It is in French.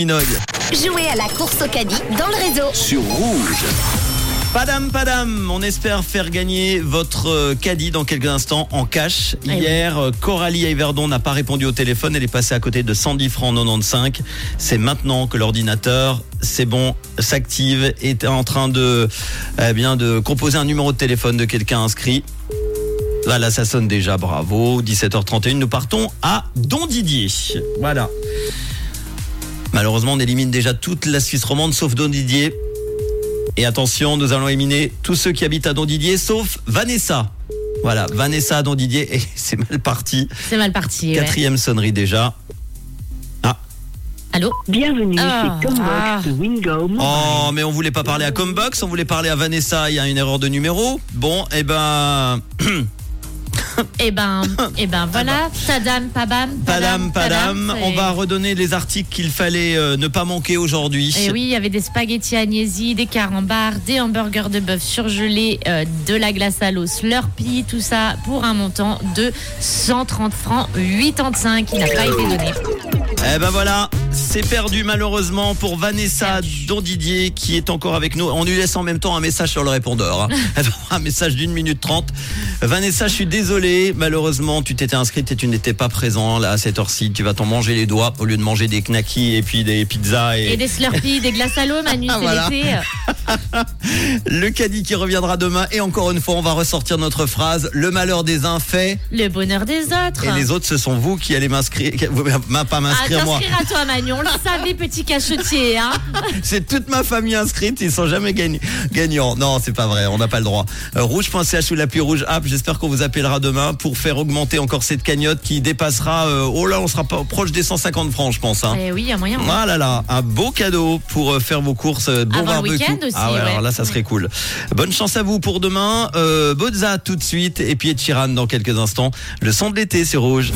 Minogue. Jouez à la course au caddie dans le réseau. sur rouge. Padam, padam, on espère faire gagner votre euh, caddie dans quelques instants en cash. oui. Hier, euh, Coralie Yverdon n'a pas répondu au téléphone, elle est passée à côté de 110 francs 95. C'est maintenant que l'ordinateur, c'est bon, s'active, est en train de, eh bien, de composer un numéro de téléphone de quelqu'un inscrit. Voilà, ça sonne déjà, bravo. 17h31, nous partons à Don Didier. Voilà. Malheureusement, on élimine déjà toute la Suisse romande sauf Don Didier. Et attention, nous allons éliminer tous ceux qui habitent à Don Didier sauf Vanessa. Voilà, Vanessa à Don Didier et c'est mal parti. C'est mal parti. ouais. Quatrième sonnerie déjà. Allô Bienvenue Ah, chez Combox ah. Wingo. Oh, mais on voulait pas parler à Combox, on voulait parler à Vanessa, il y a une erreur de numéro. Bon, eh ben, Eh ben, eh ben voilà. Tadam, pabam. padam, padam, on va redonner les articles qu'il fallait euh, ne pas manquer aujourd'hui. Et oui, il y avait des spaghettis agnesi, des carambars, des hamburgers de bœuf surgelés, euh, de la glace à l'eau, Slurpee, tout ça pour un montant de 130 francs 85 qui n'a pas été donné. Eh ben voilà, c'est perdu malheureusement pour Vanessa. Don Didier qui est encore avec nous. On lui laisse en même temps un message sur le répondeur. hein. Un message d'une minute trente. Vanessa, je suis désolé. Malheureusement, tu t'étais inscrite et tu n'étais pas présent là à cette heure-ci. Tu vas t'en manger les doigts au lieu de manger des knackis et puis des pizzas et, Et des Slurpee, des glaces à l'eau, Manu, Voilà. le caddie qui reviendra demain. Et encore une fois, on va ressortir notre phrase le malheur des uns fait Le bonheur des autres. et les autres, ce sont vous qui allez m'inscrire, vous- m'a- pas Ah, m'inscrire moi. t'inscrire à toi, Manu. On le savait, petit cachetier. Hein C'est toute ma famille inscrite, ils sont jamais gagn- gagnants. Non, c'est pas vrai, on n'a pas le droit. Euh, rouge.ch ou l'appli rouge app, j'espère qu'on vous appellera demain pour faire augmenter encore cette cagnotte qui dépassera, euh, oh là, on sera pas proche des 150 francs, je pense. Hein. Eh oui, il y a moyen. Ah là là, un beau cadeau pour euh, faire vos courses, euh, bon Avant le barbecue. week-end aussi, ah ouais, ouais. alors là, ça serait cool. Bonne chance à vous pour demain. Euh, Bozza tout de suite et puis Ed Sheeran dans quelques instants. Le son de l'été, c'est rouge.